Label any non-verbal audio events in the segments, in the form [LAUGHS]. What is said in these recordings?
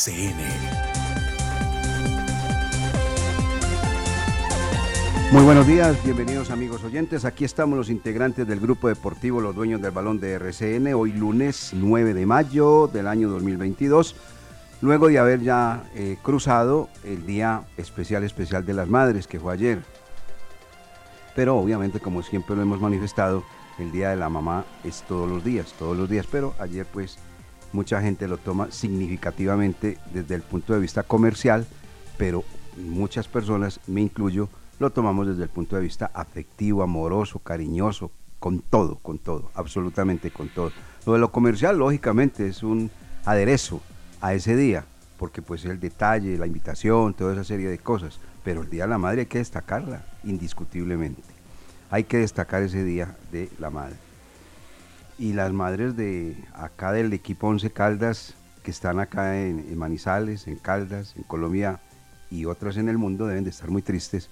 RCN. Muy buenos días, bienvenidos amigos oyentes. Aquí estamos los integrantes del grupo deportivo Los Dueños del Balón de RCN, hoy lunes 9 de mayo del año 2022, luego de haber ya eh, cruzado el Día Especial Especial de las Madres, que fue ayer. Pero obviamente, como siempre lo hemos manifestado, el Día de la Mamá es todos los días, todos los días, pero ayer pues mucha gente lo toma significativamente desde el punto de vista comercial, pero muchas personas, me incluyo, lo tomamos desde el punto de vista afectivo, amoroso, cariñoso, con todo, con todo, absolutamente con todo. Lo de lo comercial, lógicamente, es un aderezo a ese día, porque pues el detalle, la invitación, toda esa serie de cosas, pero el Día de la Madre hay que destacarla, indiscutiblemente. Hay que destacar ese Día de la Madre y las madres de acá del equipo Once Caldas, que están acá en, Manizales, en Caldas, en Colombia y otras en el mundo, deben de estar muy tristes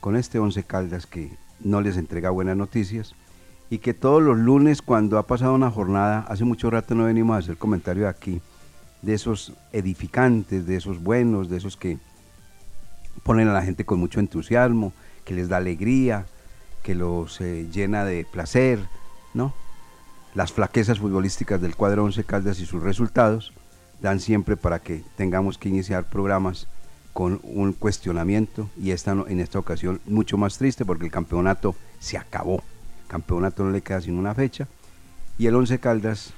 con este Once Caldas que no les entrega buenas noticias y que todos los lunes cuando ha pasado una jornada, hace mucho rato no venimos a hacer comentario aquí, de esos edificantes, de esos buenos, de esos que ponen a la gente con mucho entusiasmo, que les da alegría, que los eh, llena de placer, ¿no? Las flaquezas futbolísticas del cuadro Once Caldas y sus resultados dan siempre para que tengamos que iniciar programas con un cuestionamiento y esta, en esta ocasión mucho más triste porque el campeonato se acabó. El campeonato no le queda sin una fecha y el Once Caldas,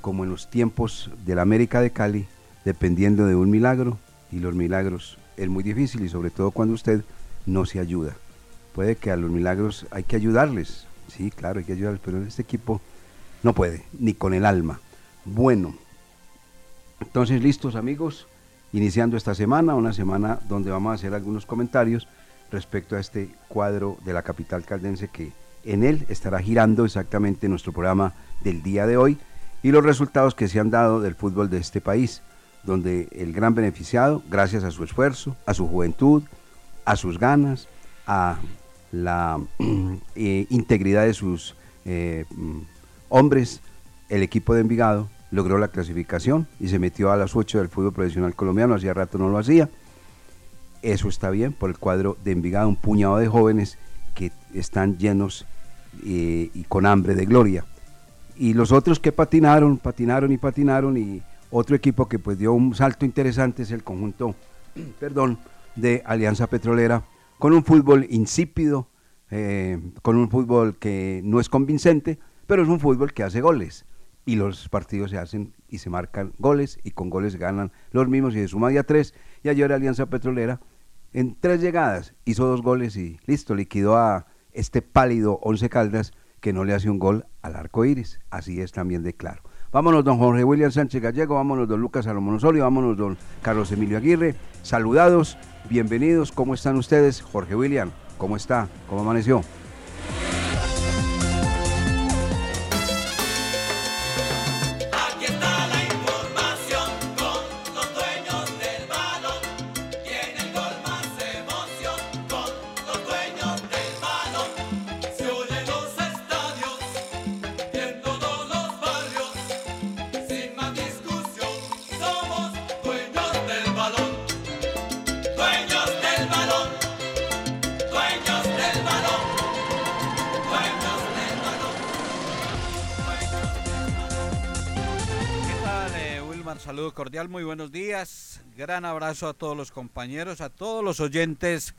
como en los tiempos de la América de Cali, dependiendo de un milagro y los milagros es muy difícil y sobre todo cuando usted no se ayuda. Puede que a los milagros hay que ayudarles, sí, claro, hay que ayudarles, pero en este equipo no puede, ni con el alma. Bueno, entonces listos amigos, iniciando esta semana, una semana donde vamos a hacer algunos comentarios respecto a este cuadro de la capital caldense que en él estará girando exactamente nuestro programa del día de hoy y los resultados que se han dado del fútbol de este país, donde el gran beneficiado, gracias a su esfuerzo, a su juventud, a sus ganas, a la [CLEARS THROAT] eh, integridad de sus eh, hombres, el equipo de Envigado logró la clasificación y se metió a las 8 del fútbol profesional colombiano, hacía rato no lo hacía. Eso está bien por el cuadro de Envigado, un puñado de jóvenes que están llenos eh, y con hambre de gloria. Y los otros que patinaron, patinaron y patinaron y otro equipo que pues dio un salto interesante es el conjunto, [CLEARS THROAT] perdón, de Alianza Petrolera, con un fútbol insípido, eh, con un fútbol que no es convincente, pero es un fútbol que hace goles y los partidos se hacen y se marcan goles y con goles ganan los mismos y de suma ya tres y ayer Alianza Petrolera en tres llegadas hizo dos goles y listo, liquidó a este pálido Once Caldas que no le hace un gol al arco iris, así es también de claro. Vámonos don Jorge William Sánchez Gallego, vámonos don Lucas Salomón Osorio, vámonos don Carlos Emilio Aguirre, saludados, bienvenidos, ¿cómo están ustedes? Jorge William, ¿cómo está? ¿Cómo amaneció? Muy buenos días. gran abrazo a todos los compañeros, a todos los oyentes,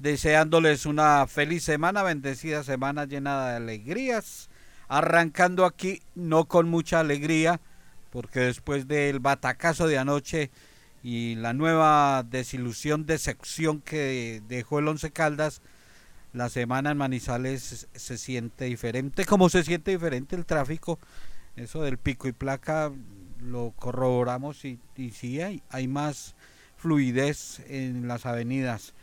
deseándoles una feliz semana, bendecida semana llena de alegrías. Arrancando aquí, no con mucha alegría, porque después del batacazo de anoche y la nueva desilusión, decepción que dejó el Once Caldas, la semana en Manizales se siente diferente, como se siente diferente el tráfico, eso del pico y placa lo corroboramos y, y sí hay, más fluidez en las avenidas.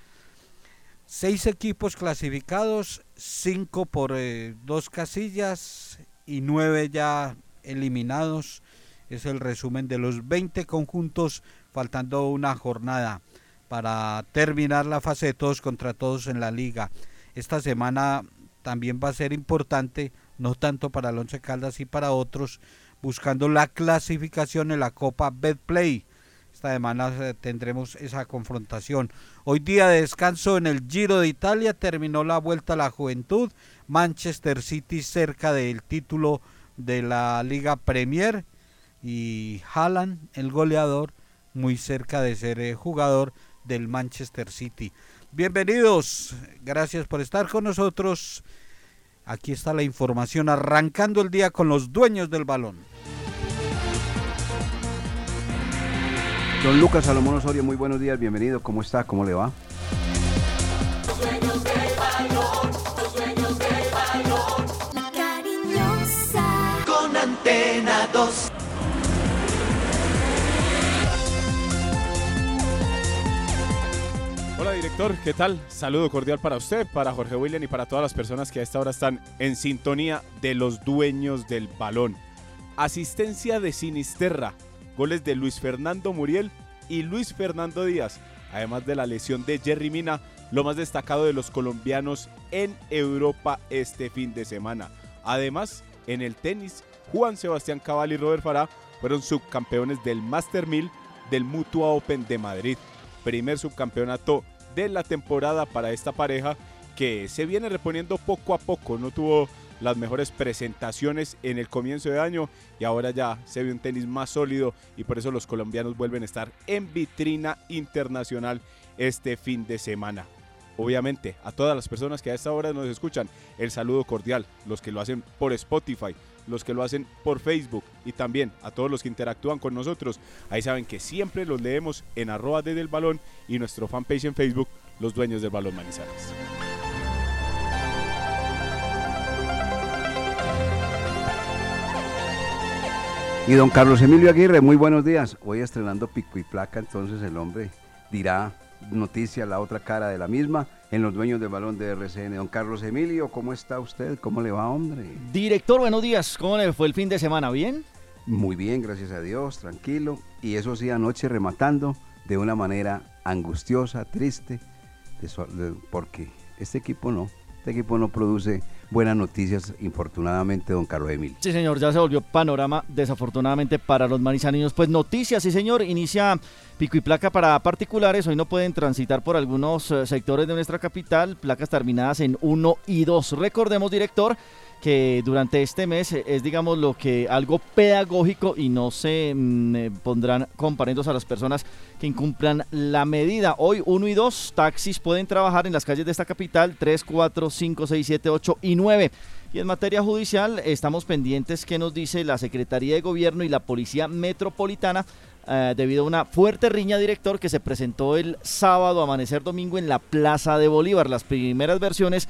Seis equipos clasificados, cinco por eh, dos casillas y nueve ya eliminados. Es el resumen de los 20 conjuntos, faltando una jornada para terminar la fase de todos contra todos en la liga. Esta semana también va a ser importante, no tanto para el Once Caldas y para otros, buscando la clasificación en la Copa Betplay. Esta semana eh, tendremos esa confrontación. Hoy día de descanso en el Giro de Italia, terminó la vuelta a la juventud. Manchester City cerca del título de la Liga Premier y Haaland, el goleador, muy cerca de ser eh, jugador del Manchester City. Bienvenidos, gracias por estar con nosotros. Aquí está la información arrancando el día con los dueños del balón. Don Lucas Salomón Osorio, muy buenos días, bienvenido, ¿cómo está? ¿Cómo le va? ¿Qué tal? Saludo cordial para usted, para Jorge William y para todas las personas que a esta hora están en sintonía de los dueños del balón. Asistencia de Sinisterra, goles de Luis Fernando Muriel y Luis Fernando Díaz, además de la lesión de Jerry Mina, lo más destacado de los colombianos en Europa este fin de semana. Además, en el tenis, Juan Sebastián Cabal y Robert Farah fueron subcampeones del Master 1000 del Mutua Open de Madrid primer subcampeonato de la temporada para esta pareja que se viene reponiendo poco a poco. No tuvo las mejores presentaciones en el comienzo de año y ahora ya se ve un tenis más sólido y por eso los colombianos vuelven a estar en vitrina internacional este fin de semana. Obviamente, a todas las personas que a esta hora nos escuchan, el saludo cordial, los que lo hacen por Spotify, los que lo hacen por Facebook y también a todos los que interactúan con nosotros. Ahí saben que siempre los leemos en arroba desde el balón y nuestro fanpage en Facebook, los dueños del balón Manizales. Y don Carlos Emilio Aguirre, muy buenos días. Hoy estrenando pico y placa, entonces el hombre dirá noticia la otra cara de la misma en los dueños del balón de RCN. Don Carlos Emilio, ¿cómo está usted? ¿Cómo le va, hombre? Director, buenos días. ¿Cómo le fue el fin de semana? ¿Bien? Muy bien, gracias a Dios, tranquilo. Y eso sí, anoche rematando de una manera angustiosa, triste, porque este equipo no, este equipo no produce buenas noticias, infortunadamente, don Carlos Emilio. Sí, señor, ya se volvió panorama, desafortunadamente, para los manizaninos. Pues noticias, sí, señor, inicia pico y placa para particulares. Hoy no pueden transitar por algunos eh, sectores de nuestra capital, placas terminadas en 1 y 2. Recordemos, director, que durante este mes es, digamos, lo que algo pedagógico y no se mm, eh, pondrán comparendos a las personas que incumplan la medida. Hoy 1 y 2 taxis pueden trabajar en las calles de esta capital 3, 4, 5, 6, 7, 8 y 9. Y en materia judicial estamos pendientes que nos dice la Secretaría de Gobierno y la Policía Metropolitana eh, debido a una fuerte riña director que se presentó el sábado amanecer domingo en la Plaza de Bolívar. Las primeras versiones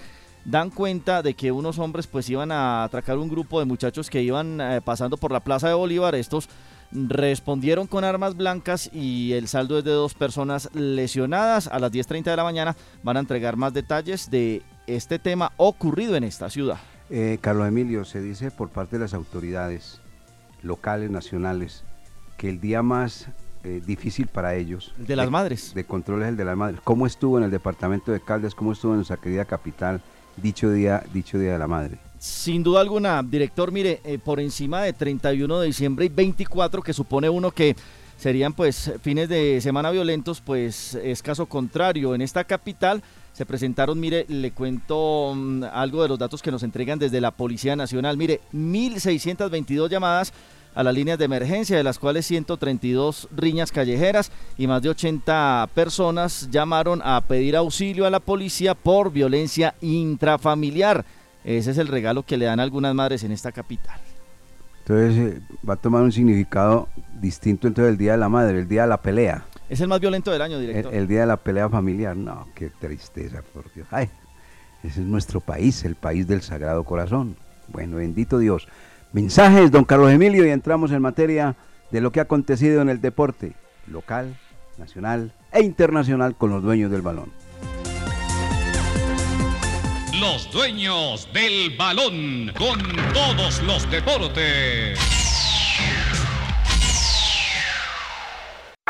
dan cuenta de que unos hombres pues iban a atracar un grupo de muchachos que iban eh, pasando por la Plaza de Bolívar. Estos respondieron con armas blancas y el saldo es de dos personas lesionadas. A las 10.30 de la mañana van a entregar más detalles de este tema ocurrido en esta ciudad. Eh, Carlos Emilio, se dice por parte de las autoridades locales, nacionales, que el día más eh, difícil para ellos. de las madres. De control es el de las madres. ¿Cómo estuvo en el departamento de Caldas? ¿Cómo estuvo en nuestra querida capital? Dicho día, dicho día de la madre. Sin duda alguna, director, mire, eh, por encima de 31 de diciembre y 24, que supone uno que serían pues fines de semana violentos, pues es caso contrario. En esta capital se presentaron, mire, le cuento mm, algo de los datos que nos entregan desde la Policía Nacional. Mire, 1.622 llamadas a las líneas de emergencia, de las cuales 132 riñas callejeras y más de 80 personas llamaron a pedir auxilio a la policía por violencia intrafamiliar. Ese es el regalo que le dan algunas madres en esta capital. Entonces eh, va a tomar un significado distinto entonces el Día de la Madre, el Día de la Pelea. Es el más violento del año, director. El, el Día de la Pelea Familiar. No, qué tristeza, por Dios. Ay, ese es nuestro país, el país del Sagrado Corazón. Bueno, bendito Dios. Mensajes, don Carlos Emilio, y entramos en materia de lo que ha acontecido en el deporte local, nacional e internacional con los dueños del balón. Los dueños del balón con todos los deportes.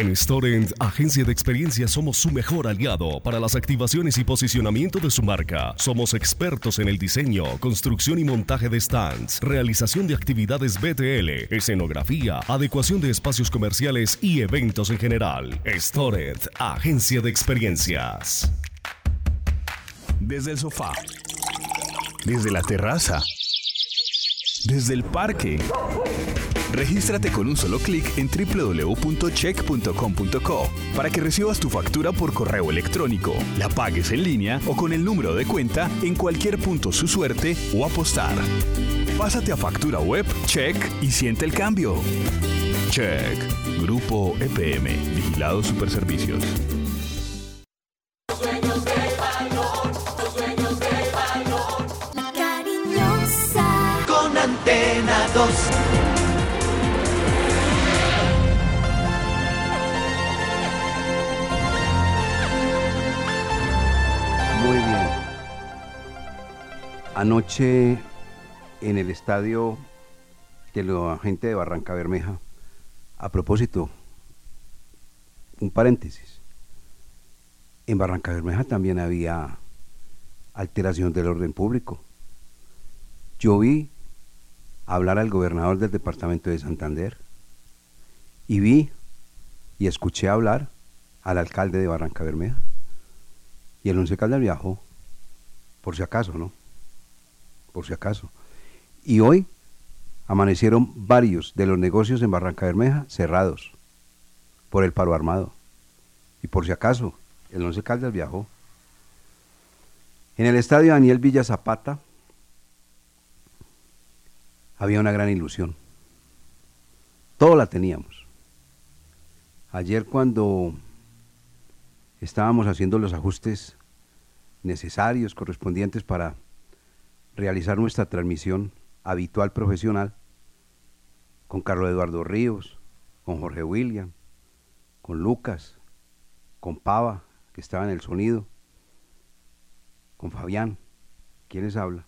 En Storent, agencia de experiencia, somos su mejor aliado para las activaciones y posicionamiento de su marca. Somos expertos en el diseño, construcción y montaje de stands, realización de actividades BTL, escenografía, adecuación de espacios comerciales y eventos en general. Storent, agencia de experiencias. Desde el sofá. Desde la terraza. Desde el parque. Regístrate con un solo clic en www.check.com.co para que recibas tu factura por correo electrónico, la pagues en línea o con el número de cuenta en cualquier punto su suerte o apostar. Pásate a factura web, check y siente el cambio. Check. Grupo EPM. Vigilado Superservicios. Anoche en el estadio de la gente de Barranca Bermeja, a propósito, un paréntesis. En Barranca Bermeja también había alteración del orden público. Yo vi hablar al gobernador del departamento de Santander y vi y escuché hablar al alcalde de Barranca Bermeja. Y el Once Caldas viajó, por si acaso, ¿no? Por si acaso. Y hoy amanecieron varios de los negocios en Barranca Bermeja cerrados por el paro armado. Y por si acaso, el Once Caldas viajó. En el estadio Daniel Villa Zapata había una gran ilusión. Todo la teníamos. Ayer cuando estábamos haciendo los ajustes necesarios, correspondientes para realizar nuestra transmisión habitual profesional con Carlos Eduardo Ríos, con Jorge William, con Lucas, con Pava, que estaba en el sonido, con Fabián, quienes habla.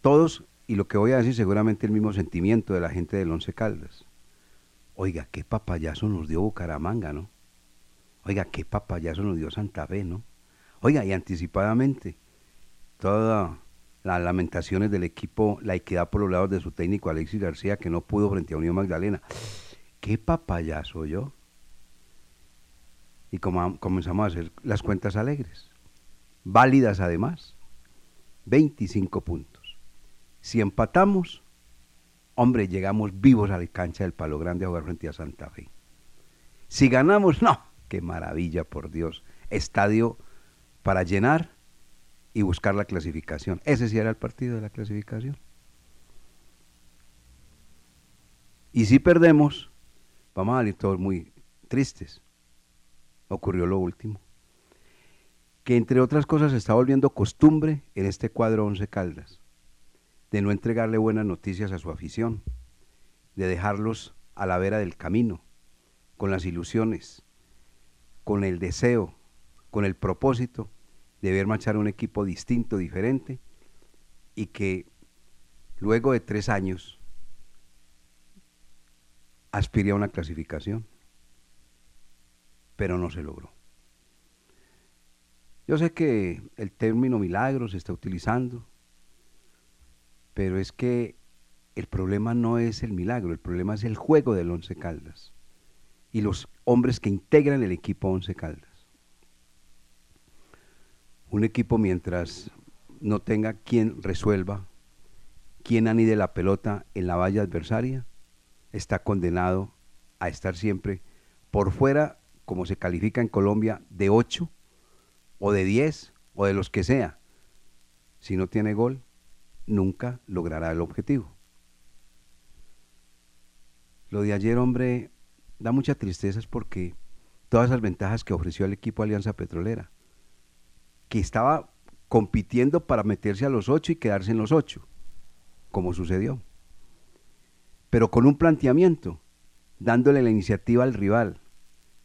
Todos, y lo que voy a decir seguramente el mismo sentimiento de la gente del Once Caldas. Oiga, qué papayazo nos dio Bucaramanga, ¿no? Oiga, qué papayazo nos dio Santa Fe, ¿no? Oiga, y anticipadamente, todas las lamentaciones del equipo, la equidad por los lados de su técnico Alexis García, que no pudo frente a Unión Magdalena. Qué papayazo yo. Y comenzamos a hacer las cuentas alegres, válidas además, 25 puntos. Si empatamos, hombre, llegamos vivos a la cancha del Palo Grande a jugar frente a Santa Fe. Si ganamos, no, qué maravilla, por Dios. Estadio para llenar y buscar la clasificación. Ese sí era el partido de la clasificación. Y si perdemos, vamos a salir todos muy tristes. Ocurrió lo último. Que entre otras cosas se está volviendo costumbre en este cuadro Once Caldas. de no entregarle buenas noticias a su afición, de dejarlos a la vera del camino, con las ilusiones, con el deseo, con el propósito de ver marchar un equipo distinto, diferente, y que luego de tres años aspire a una clasificación, pero no se logró. Yo sé que el término milagro se está utilizando, pero es que el problema no es el milagro, el problema es el juego del Once Caldas y los hombres que integran el equipo Once Caldas. Un equipo mientras no tenga quien resuelva, quien anide la pelota en la valla adversaria, está condenado a estar siempre por fuera, como se califica en Colombia, de 8 o de 10 o de los que sea. Si no tiene gol, nunca logrará el objetivo. Lo de ayer, hombre, da mucha tristeza es porque todas esas ventajas que ofreció el equipo Alianza Petrolera, que estaba compitiendo para meterse a los ocho y quedarse en los ocho, como sucedió. Pero con un planteamiento, dándole la iniciativa al rival,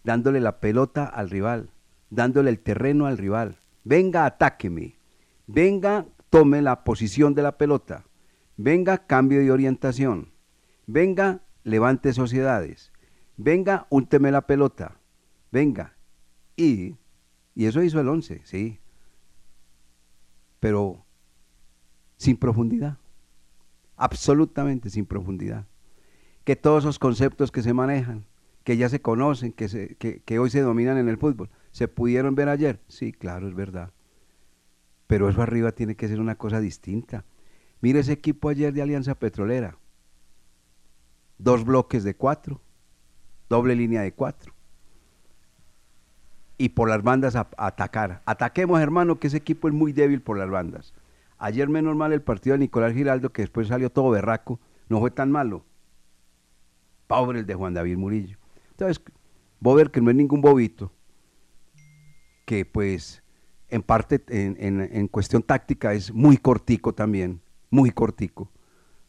dándole la pelota al rival, dándole el terreno al rival. Venga, atáqueme. Venga, tome la posición de la pelota. Venga, cambio de orientación. Venga, levante sociedades. Venga, únteme la pelota. Venga. Y, y eso hizo el 11, sí. Pero sin profundidad. Absolutamente sin profundidad. Que todos esos conceptos que se manejan, que ya se conocen, que, hoy se dominan en el fútbol, ¿se pudieron ver ayer? Sí, claro, es verdad. Pero eso arriba tiene que ser una cosa distinta. Mire ese equipo ayer de Alianza Petrolera. Dos bloques de cuatro, doble línea de cuatro. Y por las bandas a, atacar. Ataquemos, hermano, que ese equipo es muy débil por las bandas. Ayer menos mal el partido de Nicolás Giraldo, que después salió todo berraco, no fue tan malo. Pobre el de Juan David Murillo. Entonces, Bober, que no es ningún bobito, que pues en parte, en, en- en cuestión táctica, es muy cortico también, muy cortico.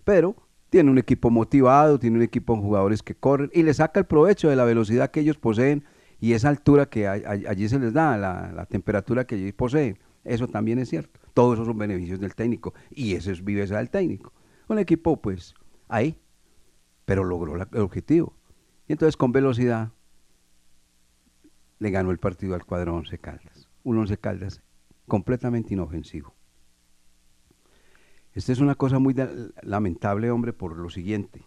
Pero tiene un equipo motivado, tiene un equipo con jugadores que corren y le saca el provecho de la velocidad que ellos poseen y esa altura que allí se les da, la, temperatura que allí poseen. Eso también es cierto. Todos esos son beneficios del técnico y esa es viveza del técnico. Un equipo, pues, ahí, pero logró el objetivo. Y entonces con velocidad le ganó el partido al cuadro Once Caldas. Un Once Caldas completamente inofensivo. Esta es una cosa muy lamentable, hombre, por lo siguiente.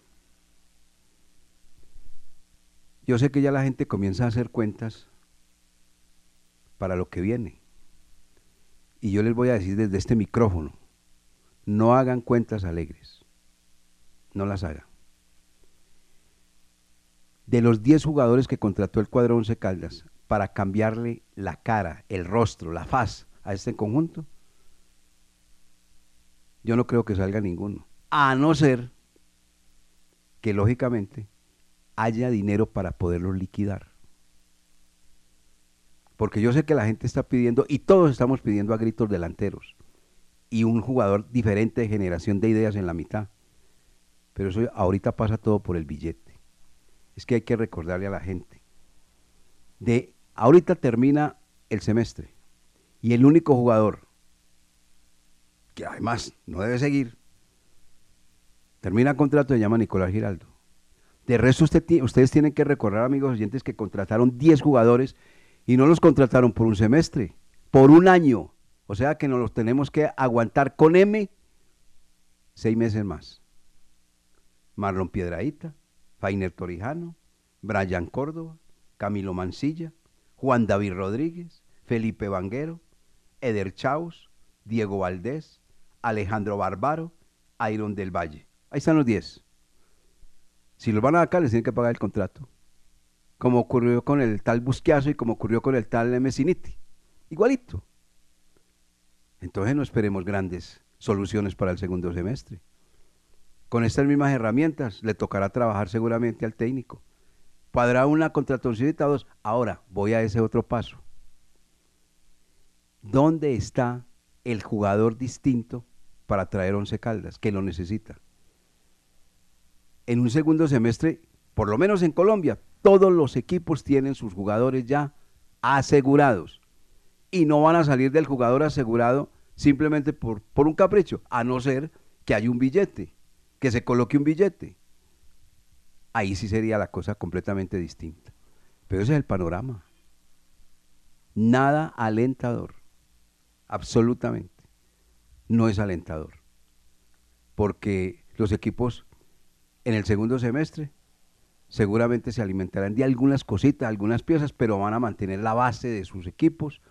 Yo sé que ya la gente comienza a hacer cuentas para lo que viene. Y yo les voy a decir desde este micrófono, no hagan cuentas alegres. No las hagan. De los 10 jugadores que contrató el cuadro Once Caldas para cambiarle la cara, el rostro, la faz a este conjunto, yo no creo que salga ninguno. A no ser que lógicamente haya dinero para poderlos liquidar. Porque yo sé que la gente está pidiendo, y todos estamos pidiendo a gritos delanteros, y un jugador diferente de generación de ideas en la mitad. Pero eso ahorita pasa todo por el billete. Es que hay que recordarle a la gente. De ahorita termina el semestre y el único jugador que además no debe seguir termina contrato se llama Nicolás Giraldo. De resto usted ustedes tienen que recordar, amigos oyentes, que contrataron 10 jugadores y no los contrataron por un semestre, por un año. O sea que nos los tenemos que aguantar con M seis meses más. Marlon Piedraíta, Fainer Torijano, Brian Córdoba, Camilo Mancilla, Juan David Rodríguez, Felipe Vanguero, Eder Chaus, Diego Valdés, Alejandro Barbaro, Iron del Valle. Ahí están los 10. Si los van a acá, les tienen que pagar el contrato. Como ocurrió con el tal Busquiazo y como ocurrió con el tal Messiniti. Igualito. Entonces no esperemos grandes soluciones para el segundo semestre. Con estas mismas herramientas le tocará trabajar seguramente al técnico. Podrá una contratación dos. Ahora voy a ese otro paso. ¿Dónde está el jugador distinto para traer Once Caldas, que lo necesita. En un segundo semestre, por lo menos en Colombia, todos los equipos tienen sus jugadores ya asegurados. Y no van a salir del jugador asegurado simplemente por, por un capricho, a no ser que haya un billete, que se coloque un billete. Ahí sí sería la cosa completamente distinta. Pero ese es el panorama. Nada alentador. Absolutamente. No es alentador. Porque los equipos en el segundo semestre seguramente se alimentarán de algunas cositas, algunas piezas, pero van a mantener la base de sus equipos,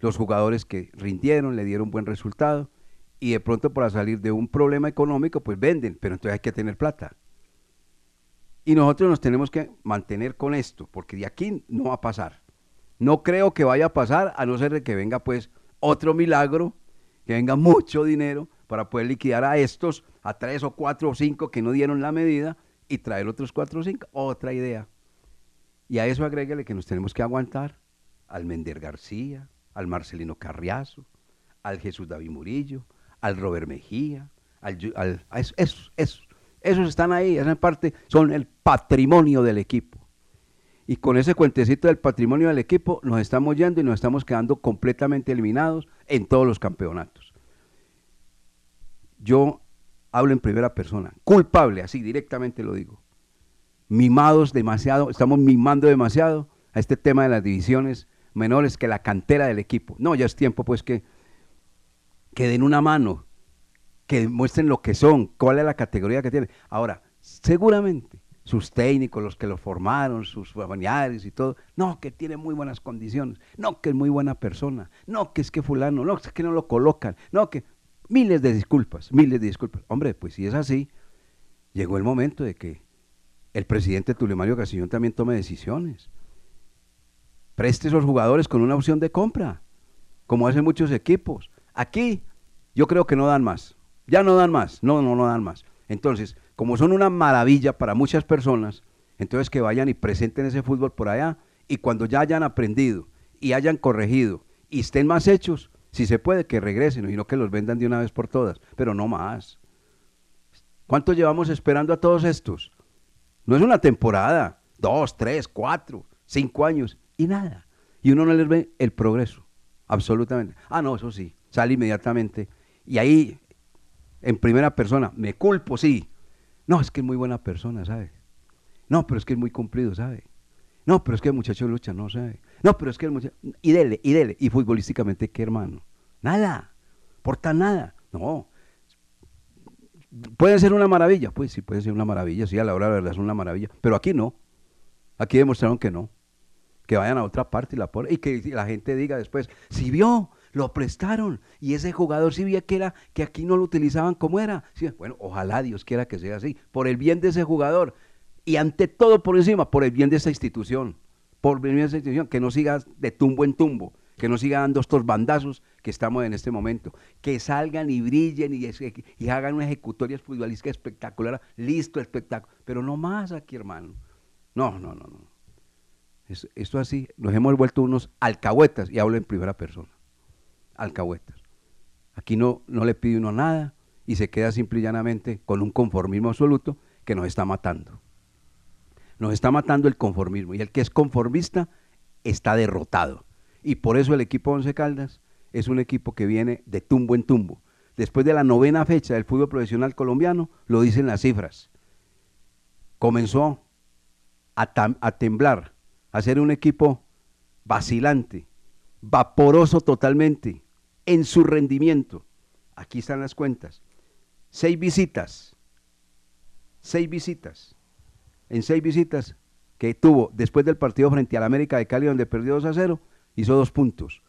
los jugadores que rindieron, le dieron buen resultado, y de pronto para salir de un problema económico, pues venden, pero entonces hay que tener plata. Y nosotros nos tenemos que mantener con esto, porque de aquí no va a pasar. No creo que vaya a pasar, a no ser que venga pues otro milagro, que venga mucho dinero para poder liquidar a estos, a tres o cuatro o cinco que no dieron la medida y traer otros cuatro o cinco. Otra idea. Y a eso agréguele que nos tenemos que aguantar al Mender García, al Marcelino Carriazo, al Jesús David Murillo, al Robert Mejía, al, al- a esos, esos, esos están ahí, esa parte son el patrimonio del equipo. Y con ese cuentecito del patrimonio del equipo nos estamos yendo y nos estamos quedando completamente eliminados en todos los campeonatos. Yo hablo en primera persona, culpable, así directamente lo digo. Mimados demasiado, estamos mimando demasiado a este tema de las divisiones menores que la cantera del equipo. No, ya es tiempo pues que, que den una mano, que muestren lo que son, cuál es la categoría que tienen. Ahora, seguramente sus técnicos, los que lo formaron, sus familiares y todo, no, que tiene muy buenas condiciones, no, que es muy buena persona, no, que es que fulano, no, es que no lo colocan, no, que miles de disculpas, miles de disculpas. Hombre, pues si es así, llegó el momento de que el presidente Tulio Mario Casillón también tome decisiones. Preste esos jugadores con una opción de compra, como hacen muchos equipos. Aquí yo creo que no dan más. Ya no dan más. No, no, no dan más. Entonces, como son una maravilla para muchas personas, entonces que vayan y presenten ese fútbol por allá y cuando ya hayan aprendido y hayan corregido y estén más hechos, si se puede, que regresen y no que los vendan de una vez por todas, pero no más. ¿Cuánto llevamos esperando a todos estos? No es una temporada, dos, tres, cuatro, cinco años y nada. Y uno no les ve el progreso, absolutamente. Ah, no, eso sí, sale inmediatamente. Y ahí, en primera persona, me culpo, sí. No, es que es muy buena persona, ¿sabe? No, pero es que es muy cumplido, ¿sabe? No, pero es que el muchacho lucha, no sabe. No, pero es que el muchacho... Y dele, y dele. Y futbolísticamente, ¿qué hermano? Nada. Porta nada. No. ¿Puede ser una maravilla? Pues sí, puede ser una maravilla. Sí, a la hora de la verdad es una maravilla. Pero aquí no. Aquí demostraron que no. Que vayan a otra parte y la ponen. Y que la gente diga después, si vio, lo prestaron. Y ese jugador sí vio que era, que aquí no lo utilizaban como era. Sí, bueno, ojalá Dios quiera que sea así. Por el bien de ese jugador. Y ante todo por encima, por el bien de esta institución. Por de esta institución. Que no siga de tumbo en tumbo. Que no siga dando estos bandazos que estamos en este momento. Que salgan y brillen y, hagan una ejecutoria futbolística espectacular. Listo, espectáculo. Pero no más aquí, hermano. No, no, no, no. Es- esto así, nos hemos vuelto unos alcahuetas, y hablo en primera persona. Alcahuetas. Aquí no, no le pide uno nada y se queda simple y llanamente con un conformismo absoluto que nos está matando. Nos está matando el conformismo. Y el que es conformista está derrotado. Y por eso el equipo Once Caldas es un equipo que viene de tumbo en tumbo. Después de la novena fecha del fútbol profesional colombiano, lo dicen las cifras. Comenzó a, temblar, a ser un equipo vacilante, vaporoso totalmente en su rendimiento. Aquí están las cuentas. Seis visitas, seis visitas. En seis visitas que tuvo después del partido frente al América de Cali, donde perdió 2 a 0, hizo dos puntos.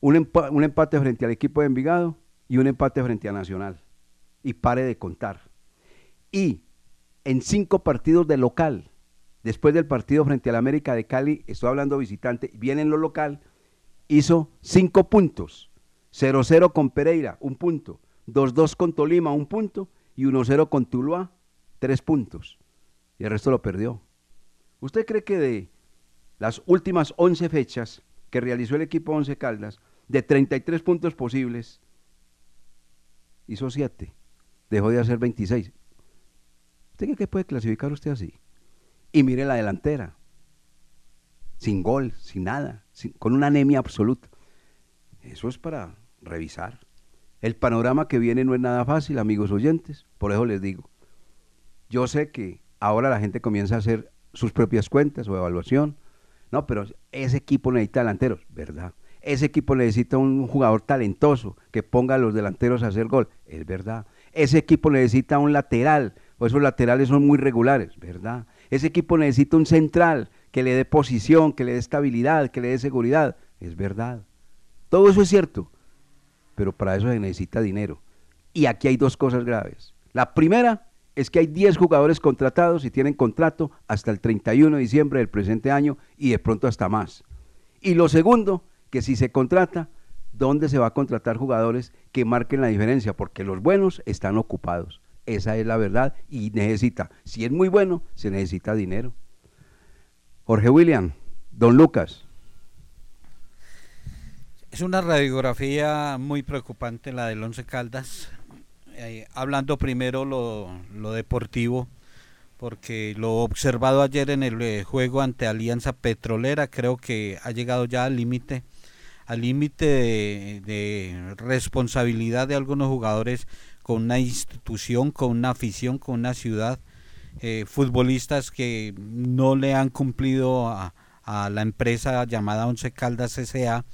Un, empa- un empate frente al equipo de Envigado y un empate frente a Nacional. Y pare de contar. Y en cinco partidos de local, después del partido frente al América de Cali, estoy hablando visitante, viene en lo local, hizo cinco puntos. 0-0 con Pereira, un punto. 2-2 con Tolima, un punto. Y 1-0 con Tuluá, tres puntos. Y el resto lo perdió. ¿Usted cree que de las últimas 11 fechas que realizó el equipo Once Caldas, de 33 puntos posibles, hizo 7, dejó de hacer 26. ¿Usted cree que puede clasificar usted así? Y mire la delantera, sin gol, sin nada, con una anemia absoluta. Eso es para revisar. El panorama que viene no es nada fácil, amigos oyentes, por eso les digo. Yo sé que ahora la gente comienza a hacer sus propias cuentas o evaluación. No, pero ese equipo necesita delanteros, ¿verdad? Ese equipo necesita un jugador talentoso que ponga a los delanteros a hacer gol, es verdad. Ese equipo necesita un lateral, o esos laterales son muy regulares, ¿verdad? Ese equipo necesita un central que le dé posición, que le dé estabilidad, que le dé seguridad, es verdad. Todo eso es cierto, pero para eso se necesita dinero. Y aquí hay dos cosas graves. La primera es que hay 10 jugadores contratados y tienen contrato hasta el 31 de diciembre del presente año y de pronto hasta más. Y lo segundo, que si se contrata, ¿dónde se va a contratar jugadores que marquen la diferencia? Porque los buenos están ocupados. Esa es la verdad y necesita, si es muy bueno, se necesita dinero. Jorge William, don Lucas. Es una radiografía muy preocupante la del Once Caldas. Eh, hablando primero lo, lo deportivo, porque lo observado ayer en el eh, juego ante Alianza Petrolera creo que ha llegado ya al límite, al límite de, responsabilidad de algunos jugadores con una institución, con una afición, con una ciudad, eh, futbolistas que no le han cumplido a, a la empresa llamada Once Caldas S.A.,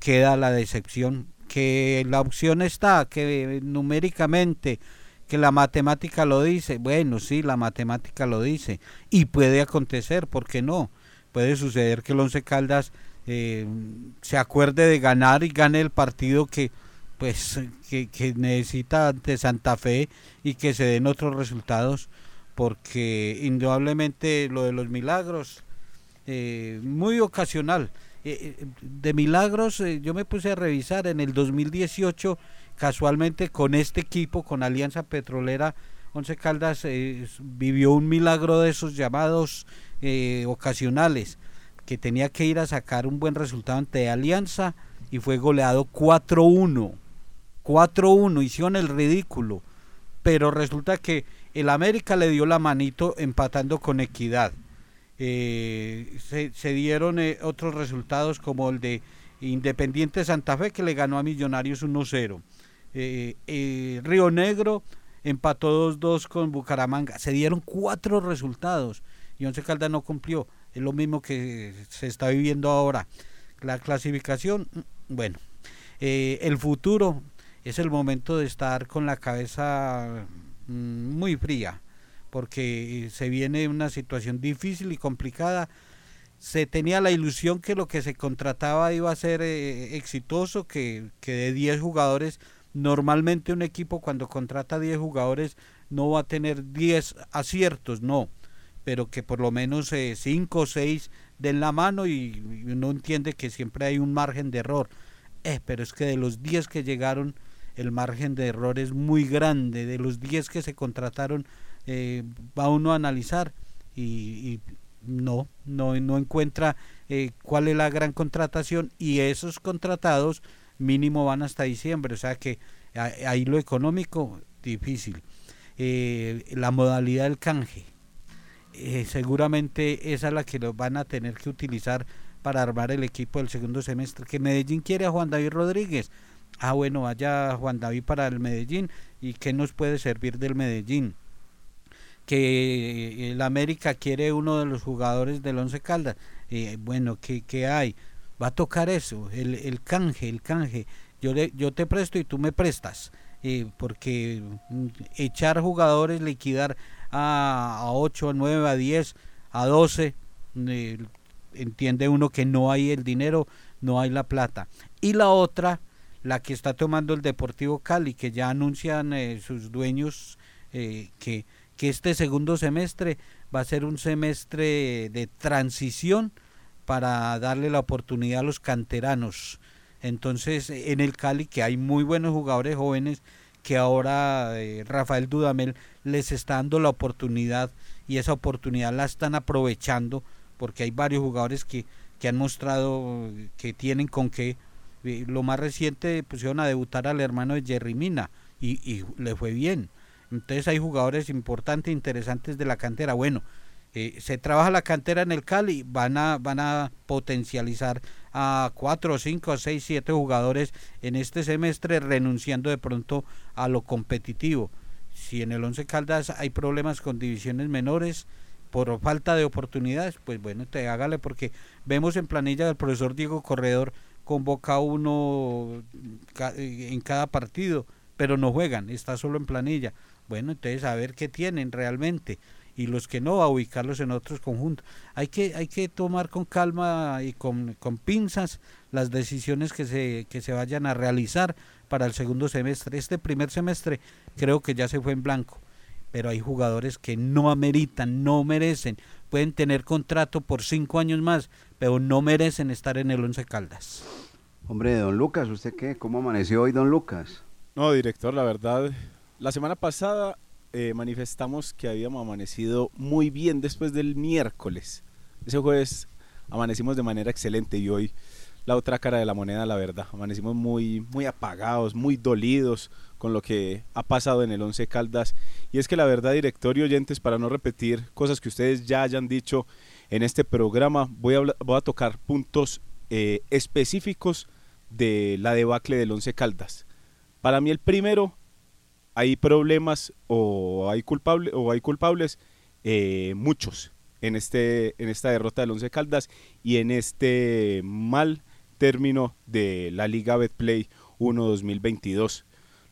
queda la decepción, que la opción está, que numéricamente, que la matemática lo dice, bueno, sí, la matemática lo dice, y puede acontecer, ¿por qué no? Puede suceder que el Once Caldas eh, se acuerde de ganar y gane el partido que pues que, que necesita ante Santa Fe y que se den otros resultados porque indudablemente lo de los milagros eh, muy ocasional de milagros eh, yo me puse a revisar en el 2018 casualmente con este equipo con Alianza Petrolera Once Caldas eh, vivió un milagro de esos llamados eh, ocasionales que tenía que ir a sacar un buen resultado ante Alianza y fue goleado 4-1 4-1 hicieron el ridículo pero resulta que el América le dio la manito empatando con equidad eh, se, dieron eh, otros resultados como el de Independiente Santa Fe que le ganó a Millonarios 1-0. Eh, Río Negro empató 2-2 con Bucaramanga. Se dieron cuatro resultados y Once Caldas no cumplió. Es lo mismo que se está viviendo ahora. La clasificación, mm, bueno, el futuro es el momento de estar con la cabeza mm, muy fría porque se viene una situación difícil y complicada. Se tenía la ilusión que lo que se contrataba iba a ser eh, exitoso, que, que de 10 jugadores, normalmente un equipo cuando contrata 10 jugadores no va a tener 10 aciertos, no, pero que por lo menos 5 o 6 den la mano y, y uno entiende que siempre hay un margen de error. Eh, pero es que de los 10 que llegaron, el margen de error es muy grande. De los 10 que se contrataron, eh, va uno a analizar y, no, no, no encuentra eh, cuál es la gran contratación y esos contratados mínimo van hasta diciembre, o sea que ahí lo económico difícil. Eh, la modalidad del canje, eh, seguramente esa es la que lo van a tener que utilizar para armar el equipo del segundo semestre. Que Medellín quiere a Juan David Rodríguez. Ah, bueno, vaya Juan David para el Medellín. ¿Y qué nos puede servir del Medellín? Que el América quiere uno de los jugadores del Once Caldas. Eh, bueno, ¿qué, qué hay? Va a tocar eso, el, el canje, el canje. Yo, le, yo te presto y tú me prestas. Eh, porque mm, echar jugadores, liquidar a, a 8, a 9, a 10, a 12, eh, entiende uno que no hay el dinero, no hay la plata. Y la otra, la que está tomando el Deportivo Cali, que ya anuncian eh, sus dueños eh, que, que este segundo semestre va a ser un semestre de transición para darle la oportunidad a los canteranos. Entonces, en el Cali, que hay muy buenos jugadores jóvenes, que ahora eh, Rafael Dudamel les está dando la oportunidad y esa oportunidad la están aprovechando porque hay varios jugadores que, que han mostrado que tienen con qué Eh, Lo más reciente pusieron a debutar al hermano de Jerry Mina y, y le fue bien. Entonces hay jugadores importantes, interesantes de la cantera. Bueno, eh, se trabaja la cantera en el Cali, van a, van a potencializar a cuatro, cinco, seis, siete jugadores en este semestre, renunciando de pronto a lo competitivo. Si en el Once Caldas hay problemas con divisiones menores por falta de oportunidades, pues bueno, te hágale porque vemos en planilla del profesor Diego Corredor convoca uno ca- en cada partido, pero no juegan, está solo en planilla. Bueno, entonces a ver qué tienen realmente y los que no a ubicarlos en otros conjuntos. Hay que hay que tomar con calma y con, con pinzas las decisiones que se que se vayan a realizar para el segundo semestre. Este primer semestre creo que ya se fue en blanco, pero hay jugadores que no ameritan, no merecen, pueden tener contrato por cinco años más, pero no merecen estar en el Once Caldas. Hombre, don Lucas, ¿usted qué? ¿Cómo amaneció hoy, don Lucas? No, director, la verdad, la semana pasada eh, manifestamos que habíamos amanecido muy bien después del miércoles. Ese jueves amanecimos de manera excelente y hoy la otra cara de la moneda, la verdad. Amanecimos muy, muy apagados, muy dolidos con lo que ha pasado en el Once Caldas. Y es que la verdad, director y oyentes, para no repetir cosas que ustedes ya hayan dicho en este programa, voy a, habla- voy a tocar puntos eh, específicos de la debacle del Once Caldas. Para mí el primero, hay problemas o hay, o hay culpables, eh, muchos, en, este, en esta derrota del Once Caldas y en este mal término de la Liga Betplay 1-2022.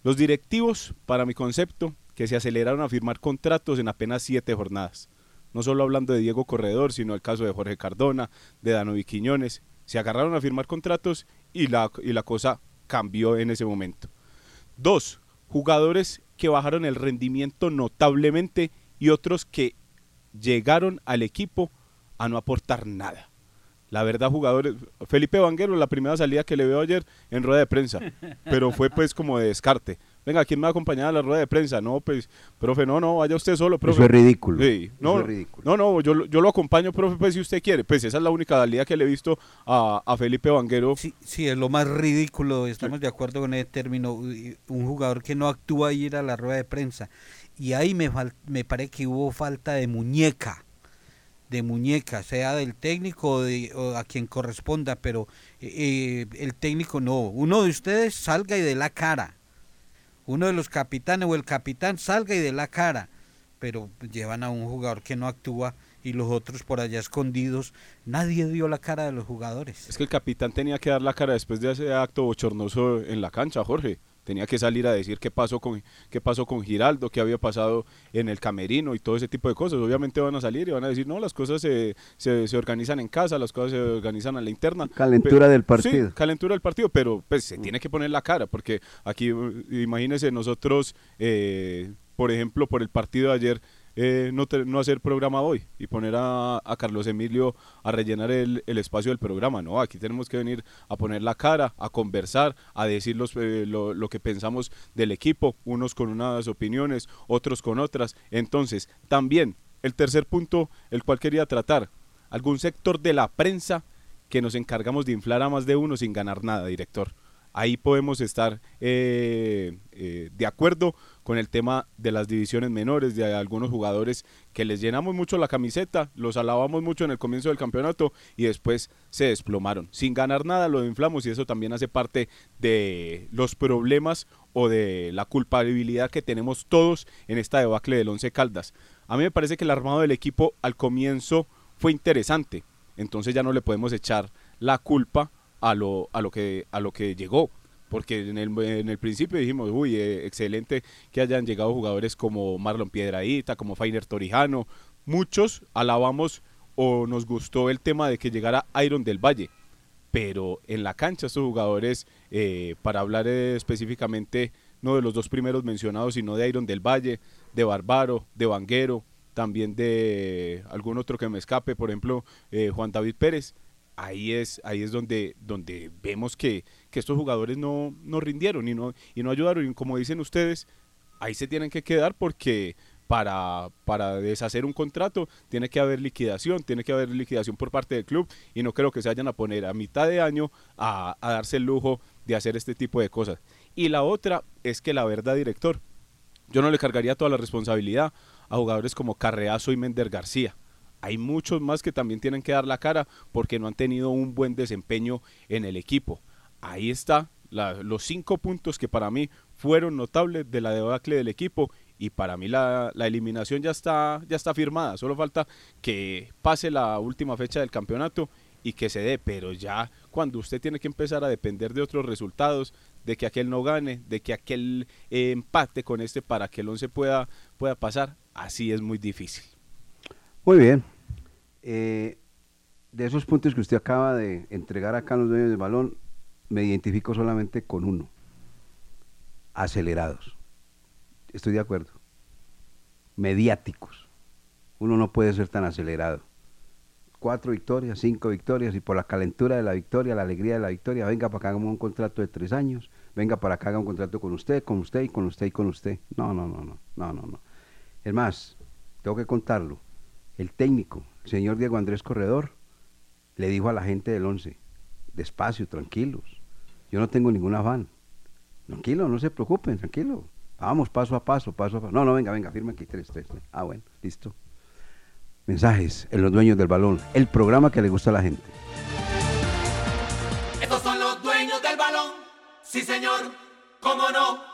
Los directivos, para mi concepto, que se aceleraron a firmar contratos en apenas siete jornadas. No solo hablando de Diego Corredor, sino el caso de Jorge Cardona, de Danovi Quiñones. Se agarraron a firmar contratos y la, y la cosa cambió en ese momento. Dos, jugadores que bajaron el rendimiento notablemente y otros que llegaron al equipo a no aportar nada. La verdad, jugadores. Felipe Vanguero, la primera salida que le veo ayer en rueda de prensa, pero fue pues como de descarte. Venga, ¿quién me va a acompañar a la rueda de prensa? No, pues, profe, no, no, vaya usted solo, profe. Eso es ridículo. Sí, no, Eso es ridículo. no, no, yo, lo- yo lo acompaño, profe, pues si usted quiere. Pues esa es la única salida que le he visto a, a Felipe Vanguero. Sí, sí, es lo más ridículo, estamos de acuerdo con ese término, un jugador que no actúa y ir a la rueda de prensa. Y ahí me, fal- me parece que hubo falta de muñeca, de muñeca, sea del técnico o, de, o a quien corresponda, pero eh, el técnico no. Uno de ustedes salga y de la cara. Uno de los capitanes o el capitán salga y de la cara. Pero llevan a un jugador que no actúa y los otros por allá escondidos. Nadie dio la cara de los jugadores. Es que el capitán tenía que dar la cara después de ese acto bochornoso en la cancha, Jorge. Tenía que salir a decir qué pasó con qué pasó con Giraldo, qué había pasado en el camerino y todo ese tipo de cosas. Obviamente van a salir y van a decir, no, las cosas se, se, se organizan en casa, las cosas se organizan a la interna. Calentura del partido. Sí, calentura del partido, pero pues se tiene que poner la cara, porque aquí, imagínense nosotros, eh, por ejemplo, por el partido de ayer, eh, no, hacer programa hoy y poner a, Carlos Emilio a rellenar el, espacio del programa. No, aquí tenemos que venir a poner la cara, a conversar, a decir los, eh, lo, que pensamos del equipo, unos con unas opiniones, otros con otras. Entonces, también el tercer punto, el cual quería tratar, algún sector de la prensa que nos encargamos de inflar a más de uno sin ganar nada, director. Ahí podemos estar eh, de acuerdo con el tema de las divisiones menores, de algunos jugadores que les llenamos mucho la camiseta, los alabamos mucho en el comienzo del campeonato y después se desplomaron. Sin ganar nada lo inflamos y eso también hace parte de los problemas o de la culpabilidad que tenemos todos en esta debacle del Once Caldas. A mí me parece que el armado del equipo al comienzo fue interesante, entonces ya no le podemos echar la culpa a lo, a lo, que, a lo que llegó. Porque en el, principio dijimos, uy, eh, excelente que hayan llegado jugadores como Marlon Piedradita, como Fainer Torijano. Muchos alabamos o nos gustó el tema de que llegara Iron del Valle. Pero en la cancha estos jugadores, eh, para hablar eh, específicamente no de los dos primeros mencionados, sino de Iron del Valle, de Barbaro, de Vanguero, también de algún otro que me escape, por ejemplo, Juan David Pérez, ahí es, ahí es donde, donde vemos que, que estos jugadores no, no rindieron y no, y no ayudaron. Y como dicen ustedes, ahí se tienen que quedar porque para, para deshacer un contrato tiene que haber liquidación, tiene que haber liquidación por parte del club y no creo que se vayan a poner a mitad de año a, a darse el lujo de hacer este tipo de cosas. Y la otra es que la verdad, director, yo no le cargaría toda la responsabilidad a jugadores como Carreazo y Mender García. Hay muchos más que también tienen que dar la cara porque no han tenido un buen desempeño en el equipo. Ahí está los cinco puntos que para mí fueron notables de la debacle del equipo y para mí la, la eliminación ya está, ya está firmada. Solo falta que pase la última fecha del campeonato y que se dé, pero ya cuando usted tiene que empezar a depender de otros resultados, de que aquel no gane, de que aquel eh, empate con este para que el 11 pueda, pueda pasar, así es muy difícil. Muy bien. Eh, de esos puntos que usted acaba de entregar acá a los dueños del balón, me identifico solamente con uno. Acelerados. Estoy de acuerdo. Mediáticos. Uno no puede ser tan acelerado. Cuatro victorias, cinco victorias, y por la calentura de la victoria, la alegría de la victoria, venga para acá, hagamos un contrato de tres años, venga para acá, haga un contrato con usted, con usted y con usted y con usted. No, no, no, no, no, no, no. Es más, tengo que contarlo. El técnico, el señor Diego Andrés Corredor, le dijo a la gente del 11, despacio, tranquilos, yo no tengo ningún afán. Tranquilo, no se preocupen, tranquilo. Vamos paso a paso, paso a paso. No, no, venga, venga, firma aquí tres, tres, tres. Ah, bueno, listo. Mensajes en los dueños del balón, el programa que le gusta a la gente. Estos son los dueños del balón. Sí, señor. ¿Cómo no?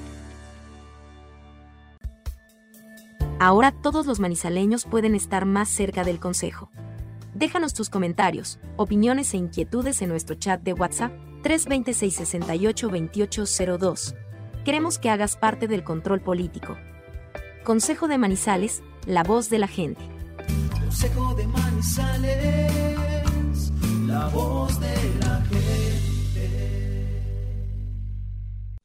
Ahora todos los manizaleños pueden estar más cerca del consejo. Déjanos tus comentarios, opiniones e inquietudes en nuestro chat de WhatsApp 326-682802. Queremos que hagas parte del control político. Consejo de Manizales, la voz de la gente. Consejo de Manizales, la voz de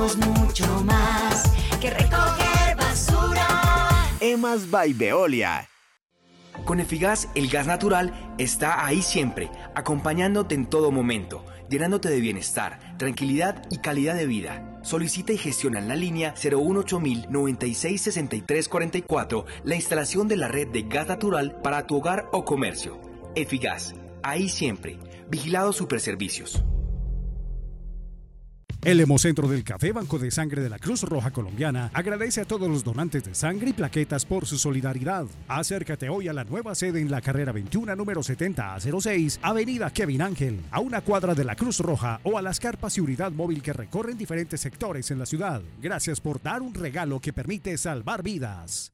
mucho más que recoger basura. Emas by Veolia. Con Efigas, el gas natural está ahí siempre, acompañándote en todo momento, llenándote de bienestar, tranquilidad y calidad de vida. Solicita y gestiona en la línea 018 96 63 44 la instalación de la red de gas natural para tu hogar o comercio. Efigas, ahí siempre. Vigilado Superservicios. El Hemocentro del Café Banco de Sangre de la Cruz Roja Colombiana agradece a todos los donantes de sangre y plaquetas por su solidaridad. Acércate hoy a la nueva sede en la carrera 21 número 70 a 06, Avenida Kevin Ángel, a una cuadra de la Cruz Roja o a las carpas y unidad móvil que recorren diferentes sectores en la ciudad. Gracias por dar un regalo que permite salvar vidas.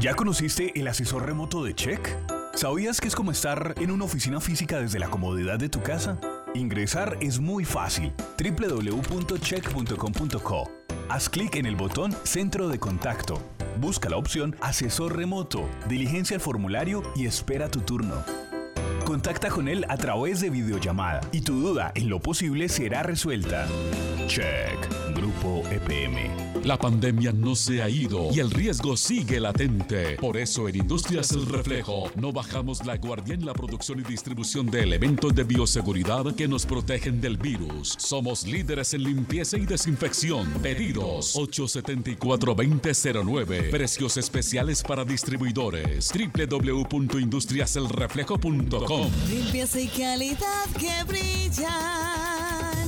¿Ya conociste el asesor remoto de Check? ¿Sabías que es como estar en una oficina física desde la comodidad de tu casa? Ingresar es muy fácil. www.check.com.co. Haz clic en el botón Centro de Contacto. Busca la opción Asesor Remoto, diligencia el formulario y espera tu turno. Contacta con él a través de videollamada y tu duda en lo posible será resuelta. Check, Grupo EPM. La pandemia no se ha ido y el riesgo sigue latente. Por eso en Industrias El Reflejo no bajamos la guardia en la producción y distribución de elementos de bioseguridad que nos protegen del virus. Somos líderes en limpieza y desinfección. Pedidos 874-2009. Precios especiales para distribuidores. www.industriaselreflejo.com. Limpieza y calidad que brillan.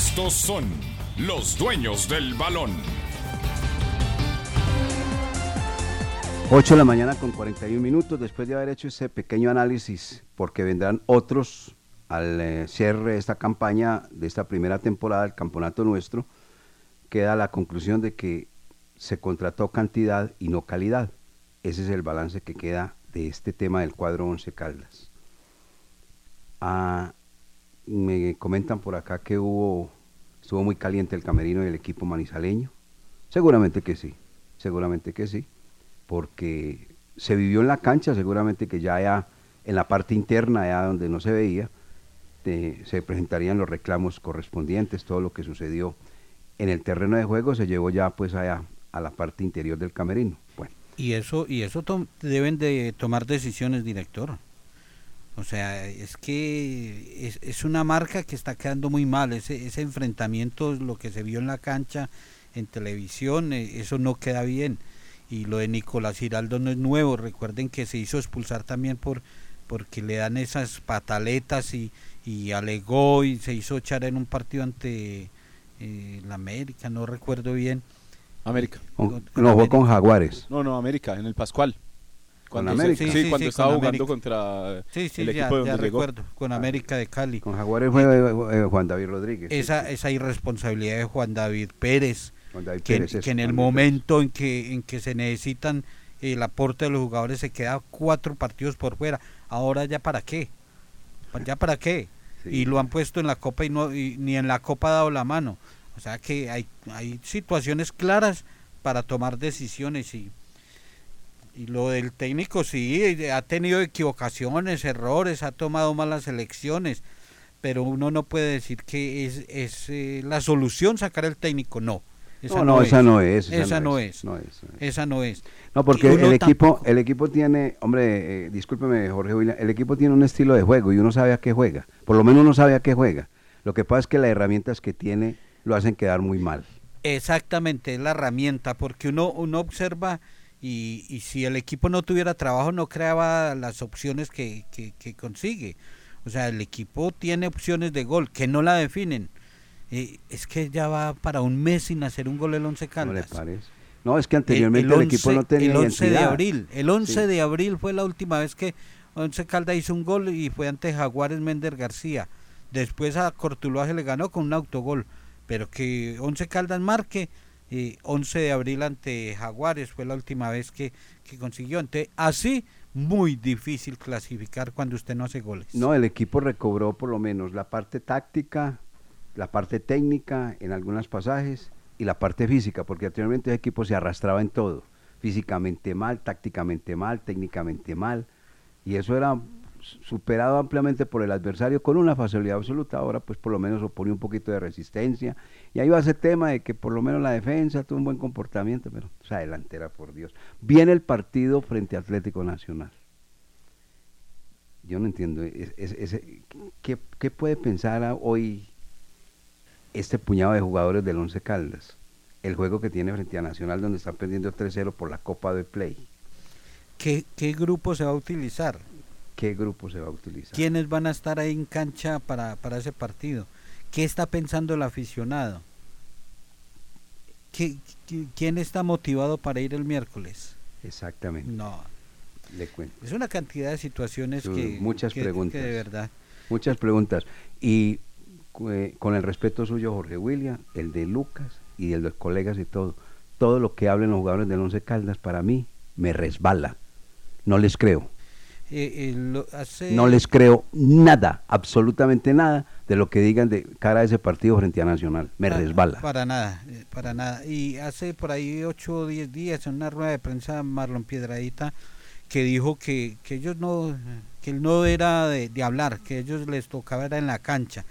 Estos son los dueños del balón. 8 de la mañana con 41 minutos después de haber hecho ese pequeño análisis, porque vendrán otros al eh, cierre de esta campaña, de esta primera temporada del campeonato nuestro, queda la conclusión de que se contrató cantidad y no calidad. Ese es el balance que queda de este tema del cuadro 11 Caldas. Ah, me comentan por acá que hubo, estuvo muy caliente el camerino del equipo manizaleño. Seguramente que sí, seguramente que sí, porque se vivió en la cancha, seguramente que ya, ya en la parte interna, ya donde no se veía, se presentarían los reclamos correspondientes, todo lo que sucedió en el terreno de juego se llevó ya pues allá a la parte interior del camerino. Bueno, Y eso, y eso deben de tomar decisiones, director. O sea, es que es, es una marca que está quedando muy mal. Ese, ese enfrentamiento, lo que se vio en la cancha, en televisión, eh, eso no queda bien. Y lo de Nicolás Giraldo no es nuevo. Recuerden que se hizo expulsar también por porque le dan esas pataletas y, y alegó y se hizo echar en un partido ante eh, la América, no recuerdo bien. América. Con- no, jugó con Jaguares. No, no, América, en el Pascual. ¿Con América? sí, Sí, sí, cuando sí, estaba con jugando contra Sí, sí, el ya, equipo de ya donde llegó. recuerdo, con América de Cali. Con Jaguares fue eh, Juan David Rodríguez. Esa, esa irresponsabilidad de Juan David Pérez, Juan David que, Pérez, que eso, en el momento en que, en que se necesitan el aporte de los jugadores se queda cuatro partidos por fuera. Ahora ya para qué, ya para qué. [LAUGHS] Y lo han puesto en la copa y, no, y ni en la copa ha dado la mano. O sea que hay, hay situaciones claras para tomar decisiones y, y lo del técnico sí, ha tenido equivocaciones, errores, ha tomado malas elecciones, pero uno no puede decir que es, es eh, la solución sacar el técnico, no. No, no, esa no es, esa Esa no es, es. no es, Esa no es. No, porque el equipo, tampoco- el equipo tiene, hombre, eh, discúlpeme Jorge William, el equipo tiene un estilo de juego y uno sabe a qué juega. Por lo menos uno sabe a qué juega. Lo que pasa es que las herramientas que tiene lo hacen quedar muy mal. Exactamente, es la herramienta, porque uno, uno observa y, y si el equipo no tuviera trabajo no creaba las opciones que, que, que consigue. O sea, el equipo tiene opciones de gol que no la definen. Eh, es que ya va para un mes sin hacer un gol el Once ¿No Caldas. le parece? No, es que anteriormente el, equipo 11 no tenía el 11 de abril, el 11 Sí. de abril fue la última vez que Once Caldas hizo un gol y fue ante Jaguares Méndez García. Después a Cortuluá se le ganó con un autogol, pero que Once Caldas marque eh, 11 de abril ante Jaguares fue la última vez que, que consiguió. Entonces, así muy difícil clasificar cuando usted no hace goles. No, el equipo recobró por lo menos la parte táctica, la parte técnica en algunos pasajes y la parte física, porque anteriormente el equipo se arrastraba en todo, físicamente mal, tácticamente mal, técnicamente mal, y eso era superado ampliamente por el adversario con una facilidad absoluta. Ahora, pues por lo menos opone un poquito de resistencia. Y ahí va ese tema de que por lo menos la defensa tuvo un buen comportamiento, pero delantera, por Dios. Viene el partido frente a Atlético Nacional. Yo no entiendo. ¿qué, qué puede pensar hoy este puñado de jugadores del Once Caldas? El juego que tiene frente a Nacional, donde están perdiendo 3-0 por la Copa de Play. ¿Qué, ¿Qué grupo se va a utilizar? ¿Qué grupo se va a utilizar? ¿Quiénes van a estar ahí en cancha para, para ese partido? ¿Qué está pensando el aficionado? ¿Qué, qui- quién está motivado para ir el miércoles? Exactamente. No, Le cuento. es una cantidad de situaciones Su- que... muchas que- que preguntas. de verdad. Muchas preguntas. Y eh, con el respeto suyo, Jorge William, el de Lucas y el de los colegas y todo, todo lo que hablen los jugadores del Once Caldas para mí me resbala. No les creo. Eh, eh, lo- hace- No les creo nada, absolutamente nada de lo que digan de cara a ese partido frente a Nacional. Me resbala. Para nada, eh, para nada. Y hace por ahí 8 o 10 días en una rueda de prensa Marlon Piedradita que dijo que, que ellos no, que él no era de, de hablar, que ellos les tocaba era en la cancha,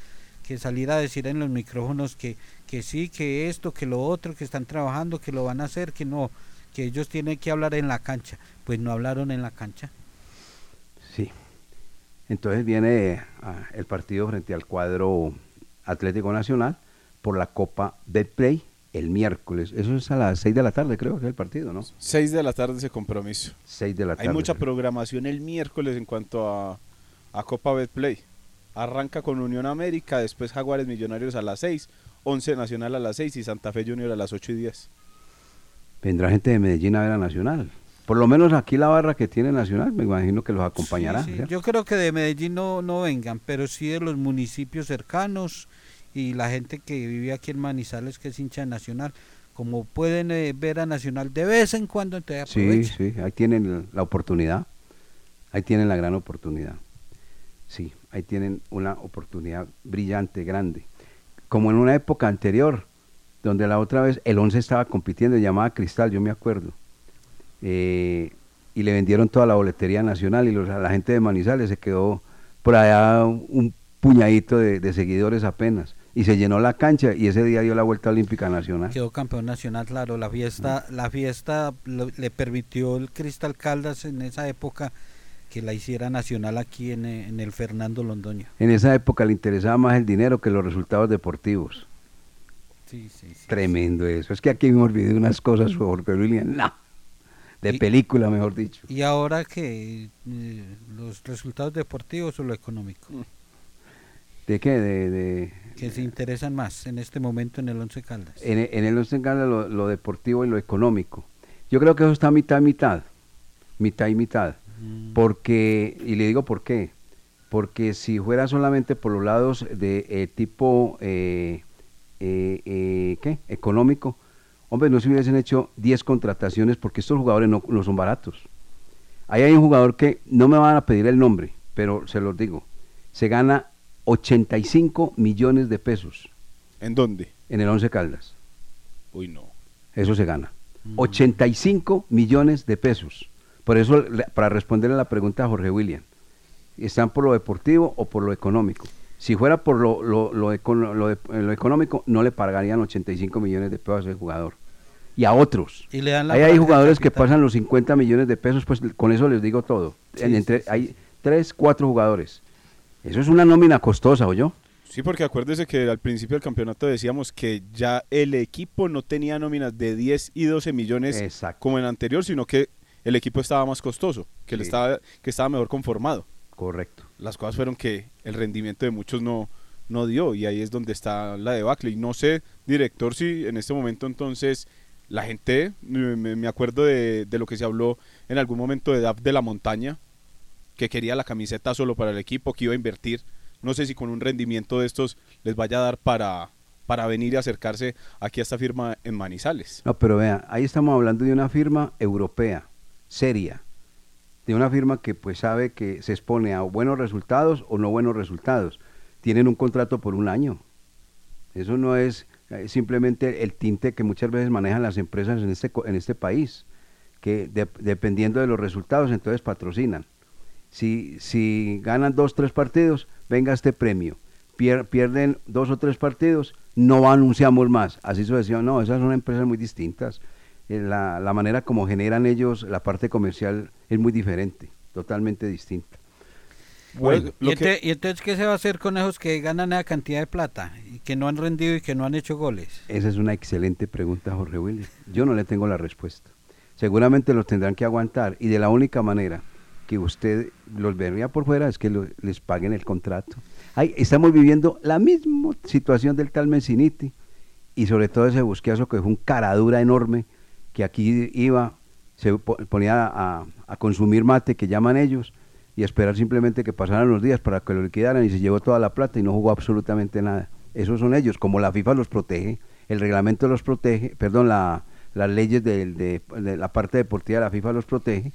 que salir a decir en los micrófonos que, que sí, que esto, que lo otro, que están trabajando, que lo van a hacer, que no, que ellos tienen que hablar en la cancha. Pues no hablaron en la cancha. Entonces viene ah, el partido frente al cuadro Atlético Nacional por la Copa Betplay el miércoles. Eso es a las 6 de la tarde, creo que es el partido, ¿no? 6 de la tarde ese compromiso. 6 de la tarde. Hay mucha programación el miércoles en cuanto a, a Copa Betplay. Arranca con Unión América, después Jaguares Millonarios a las 6, 11 Nacional a las 6 y Santa Fe Junior a las 8 y 10. Vendrá gente de Medellín a ver a Nacional. Por lo menos aquí la barra que tiene Nacional, me imagino que los acompañará. Sí, sí. Yo creo que de Medellín no, no vengan, pero sí de los municipios cercanos y la gente que vive aquí en Manizales, que es hincha de Nacional. Como pueden eh, ver a Nacional de vez en cuando, entonces Sí, aprovechen. sí, ahí tienen la oportunidad. Ahí tienen la gran oportunidad. Sí, ahí tienen una oportunidad brillante, grande. Como en una época anterior, donde la otra vez el 11 estaba compitiendo, llamada Cristal, yo me acuerdo. Eh, y le vendieron toda la boletería nacional y los- la gente de Manizales se quedó por allá un puñadito de, de seguidores apenas. Y se llenó la cancha y ese día dio la vuelta olímpica nacional. Quedó campeón nacional, claro. La fiesta, la fiesta lo- le permitió el Cristal Caldas en esa época que la hiciera nacional aquí en, eh, en el Fernando Londoño. En esa época le interesaba más el dinero que los resultados deportivos. Sí, sí, sí. Tremendo eso. Es que aquí hemos vivido unas cosas, Jorge William, no. De película, mejor dicho. Y ahora que eh, los resultados deportivos o lo económico, ¿De qué? De, de- que se interesan más en este momento en el Once Caldas. en, en el Once Caldas lo, lo deportivo y lo económico. Yo creo que eso está mitad, mitad. Mitad y mitad. Porque, y le digo por qué. Porque si fuera solamente por los lados de eh, tipo, eh, eh, eh, ¿qué? Económico, hombre, no se hubiesen hecho 10 contrataciones porque estos jugadores no, no son baratos. Ahí hay un jugador que no me van a pedir el nombre, pero se los digo. Se gana 85 millones de pesos. ¿En dónde? En el Once Caldas. Uy, no. Eso se gana. 85 millones de pesos. Por eso, para responderle a la pregunta a Jorge William, ¿están por lo deportivo o por lo económico? Si fuera por lo, lo, lo econo- lo de- lo económico, no le pagarían 85 millones de pesos a ese jugador. Y a otros. Y le dan la Ahí hay jugadores que pasan los 50 millones de pesos, pues con eso les digo todo. Sí, En- entre, sí, sí, hay tres, cuatro jugadores. Eso es una nómina costosa, ¿o yo? Sí, porque acuérdese que al principio del campeonato decíamos que ya el equipo no tenía nóminas de 10 y 12 millones Exacto. como en el anterior, sino que el equipo estaba más costoso, que, le estaba, que estaba mejor conformado. Correcto. Las cosas fueron que el rendimiento de muchos no, no dio y ahí es donde está la debacle. Y no sé, director, si en este momento entonces la gente, me, acuerdo de, de lo que se habló en algún momento de DAF de la montaña, que quería la camiseta solo para el equipo, que iba a invertir. No sé si con un rendimiento de estos les vaya a dar para, para venir y acercarse aquí a esta firma en Manizales. No, pero vea, ahí estamos hablando de una firma europea, seria, de una firma que pues sabe que se expone a buenos resultados o no buenos resultados. Tienen un contrato por un año. Eso no es simplemente el tinte que muchas veces manejan las empresas en este, en este país, que de- dependiendo de los resultados entonces patrocinan. Si, si ganan dos, tres partidos, venga este premio. Pier- pierden dos o tres partidos, no anunciamos más. Así sucesivamente. No, esas son empresas muy distintas. Eh, La, la manera como generan ellos la parte comercial es muy diferente, totalmente distinta. Bueno, ¿Y, lo que- ente- y entonces qué se va a hacer con esos que ganan esa cantidad de plata y que no han rendido y que no han hecho goles? Esa es una excelente pregunta, Jorge William. Yo no le tengo la respuesta. Seguramente los tendrán que aguantar y de la única manera que usted los vería por fuera es que lo- les paguen el contrato. Ay, estamos viviendo la misma situación del tal Messiniti y sobre todo ese busqueazo que fue un caradura enorme que aquí iba, se po- ponía a, a consumir mate que llaman ellos y esperar simplemente que pasaran los días para que lo liquidaran y se llevó toda la plata y no jugó absolutamente nada. Esos son ellos, como la FIFA los protege, el reglamento los protege, perdón, la, las leyes de, de la parte deportiva de la FIFA los protege.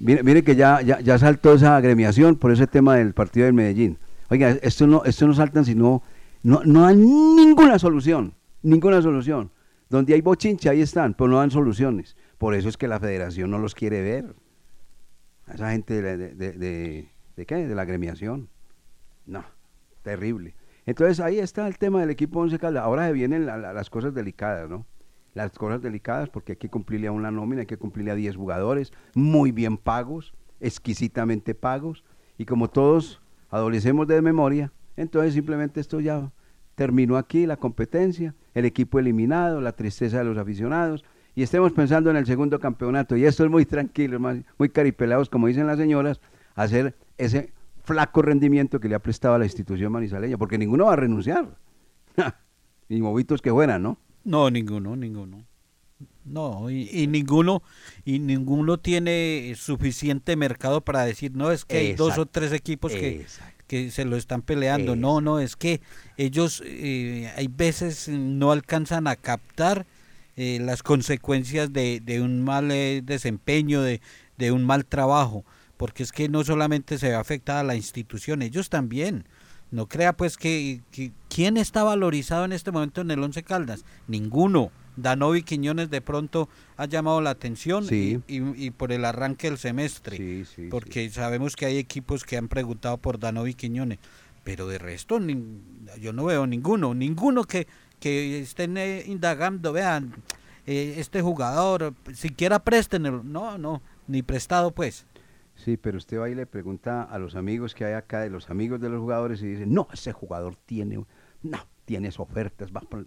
Mire, mire que ya, ya, ya saltó esa agremiación por ese tema del partido del Medellín. Oiga, esto no, esto no saltan sino, no, no dan ninguna solución, ninguna solución. Donde hay bochinche, ahí están, pero no dan soluciones. Por eso es que la federación no los quiere ver. A esa gente de, de, de- de- ¿de qué? De la agremiación. No, terrible. Entonces ahí está el tema del equipo Once Caldas. Ahora se vienen la- la- las cosas delicadas, ¿no? Las cosas delicadas porque hay que cumplirle a una nómina, hay que cumplirle a 10 jugadores, muy bien pagos, exquisitamente pagos. Y como todos adolecemos de memoria, entonces simplemente esto ya terminó aquí, la competencia, el equipo eliminado, la tristeza de los aficionados. Y estemos pensando en el segundo campeonato. Y esto es muy tranquilo, muy, caripelados, como dicen las señoras, hacer ese flaco rendimiento que le ha prestado a la institución manizaleña, porque ninguno va a renunciar. Ni movitos que fueran, ¿no? No, ninguno, ninguno. No, y, y ninguno y ninguno tiene suficiente mercado para decir, no, es que hay dos o tres equipos que, que se lo están peleando. No, no, es que ellos eh, hay veces no alcanzan a captar eh, las consecuencias de, de un mal eh, desempeño, de, de un mal trabajo, porque es que no solamente se ve afectada a la institución, ellos también. No crea pues que, que- ¿quién está valorizado en este momento en el Once Caldas? Ninguno. Danovi Quiñones de pronto ha llamado la atención Sí. y, y- y por el arranque del semestre, porque sabemos que hay equipos que han preguntado por Danovi Quiñones, pero de resto nin- yo no veo ninguno, ninguno que, que estén eh, indagando, vean, eh, este jugador, siquiera préstenlo, no, no, ni prestado pues. Sí, pero usted va y le pregunta a los amigos que hay acá, de los amigos de los jugadores, y dicen, no, ese jugador tiene, no, tienes ofertas, va por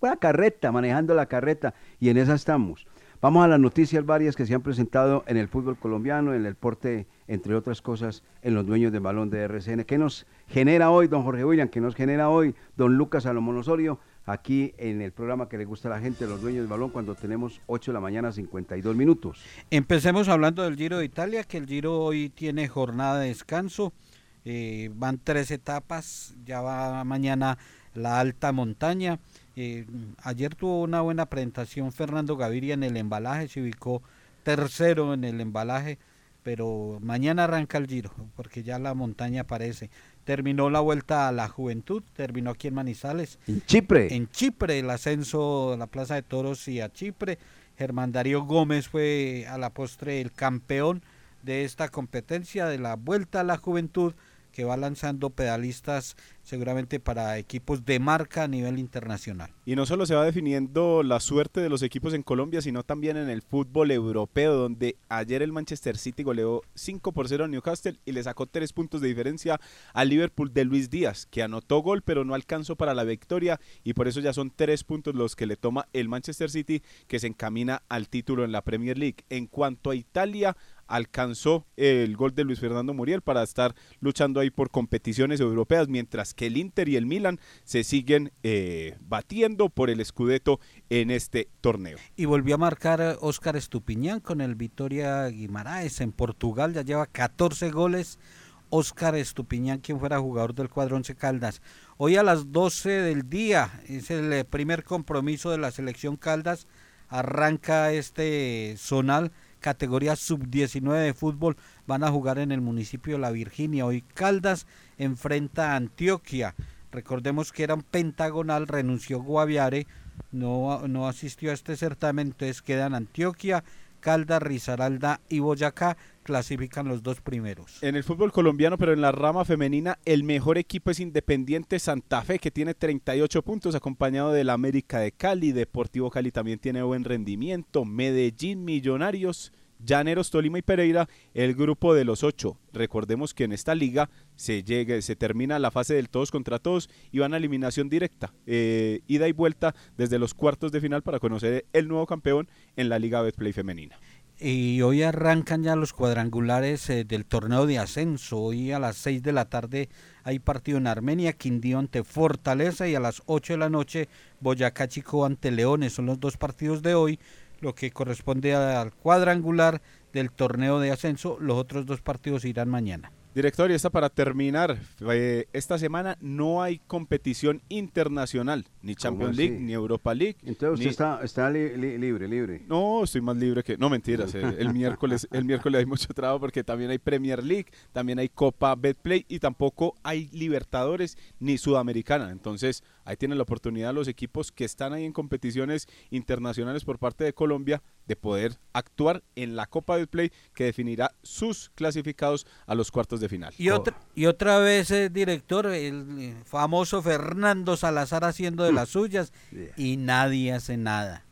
la carreta, manejando la carreta, y en esa estamos. Vamos a las noticias varias que se han presentado en el fútbol colombiano, en el deporte, entre otras cosas, en los dueños del balón de RCN. ¿Qué nos genera hoy, don Jorge William? ¿Qué nos genera hoy, don Lucas Salomón Osorio? Aquí en el programa que le gusta a la gente, los dueños del balón, cuando tenemos 8 de la mañana, 52 minutos. Empecemos hablando del Giro de Italia, que el Giro hoy tiene jornada de descanso. eh, van tres etapas, ya va mañana la alta montaña. Eh, ayer tuvo una buena presentación Fernando Gaviria en el embalaje, se ubicó tercero en el embalaje, pero mañana arranca el Giro, porque ya la montaña aparece. Terminó la vuelta a la juventud, terminó aquí en Manizales. En Chipre. En Chipre, el ascenso a la Plaza de Toros y a Chipre. Germán Darío Gómez fue a la postre el campeón de esta competencia de la Vuelta a la Juventud que va lanzando pedalistas seguramente para equipos de marca a nivel internacional. Y no solo se va definiendo la suerte de los equipos en Colombia, sino también en el fútbol europeo, donde ayer el Manchester City goleó 5 por 0 a Newcastle y le sacó 3 puntos de diferencia al Liverpool de Luis Díaz, que anotó gol pero no alcanzó para la victoria y por eso ya son 3 puntos los que le toma el Manchester City, que se encamina al título en la Premier League. En cuanto a Italia, alcanzó el gol de Luis Fernando Muriel para estar luchando ahí por competiciones europeas, mientras que el Inter y el Milan se siguen eh, batiendo por el Scudetto en este torneo. Y volvió a marcar Óscar Estupiñán con el Vitoria Guimaraes en Portugal, ya lleva 14 goles. Óscar Estupiñán, quien fuera jugador del cuadro Once Caldas. Hoy a las 12 del día es el eh, primer compromiso de la selección Caldas. Arranca este zonal categoría sub-19 de fútbol. Van a jugar en el municipio de La Virginia. Hoy Caldas enfrenta a Antioquia. Recordemos que era un pentagonal, renunció Guaviare, no, no asistió a este certamen, entonces quedan Antioquia, Caldas, Risaralda y Boyacá, clasifican los dos primeros. En el fútbol colombiano, pero en la rama femenina, el mejor equipo es Independiente Santa Fe, que tiene 38 puntos, acompañado del América de Cali. Deportivo Cali también tiene buen rendimiento. Medellín, Millonarios, Llaneros, Tolima y Pereira, el grupo de los ocho. Recordemos que en esta liga se llega, se termina la fase del todos contra todos y van a eliminación directa, eh, ida y vuelta desde los cuartos de final para conocer el nuevo campeón en la Liga Betplay femenina. Y hoy arrancan ya los cuadrangulares eh, del torneo de ascenso. Hoy a las 6 de la tarde hay partido en Armenia, Quindío ante Fortaleza y a las 8 de la noche Boyacá Chico ante Leones. Son los dos partidos de hoy, lo que corresponde al cuadrangular del torneo de ascenso. Los otros dos partidos irán mañana. Director, y esta para terminar, eh, esta semana no hay competición internacional, ni Champions? League, ni Europa League. Entonces usted ni- está, está li- li- libre, libre. No, estoy más libre que... No, mentiras. [LAUGHS] eh, El, miércoles, el miércoles hay mucho trabajo porque también hay Premier League, también hay Copa Betplay y tampoco hay Libertadores ni Sudamericana. Entonces, ahí tienen la oportunidad los equipos que están ahí en competiciones internacionales por parte de Colombia de poder actuar en la Copa Betplay que definirá sus clasificados a los cuartos de final. Y otra, y otra vez, eh, director, el eh, famoso Fernando Salazar haciendo de las suyas y nadie hace nada.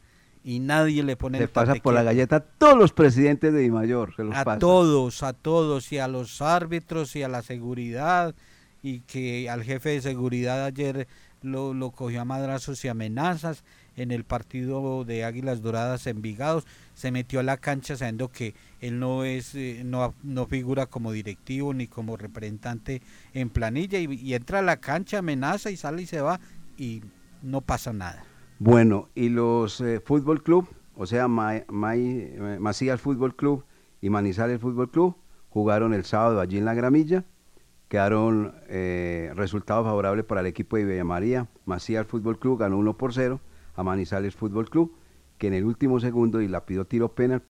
Y nadie le pone el pasa por la galleta a todos los presidentes de Dimayor. Se los A pasa. todos, a todos, y a los árbitros y a la seguridad, y que al jefe de seguridad ayer lo, lo cogió a madrazos y amenazas en el partido de Águilas Doradas Envigados, se metió a la cancha sabiendo que él no es, eh, no, no figura como directivo ni como representante en planilla, y, entra a la cancha, amenaza y sale y se va, y no pasa nada. Bueno, y los eh, Fútbol Club, o sea, Ma- Mai- eh, Macías Fútbol Club y Manizales Fútbol Club, jugaron el sábado allí en la gramilla. Quedaron resultados favorables para el equipo de Villa María. Macías Fútbol Club ganó 1 por 0 a Manizales Fútbol Club, que en el último segundo y la pidió tiro penal,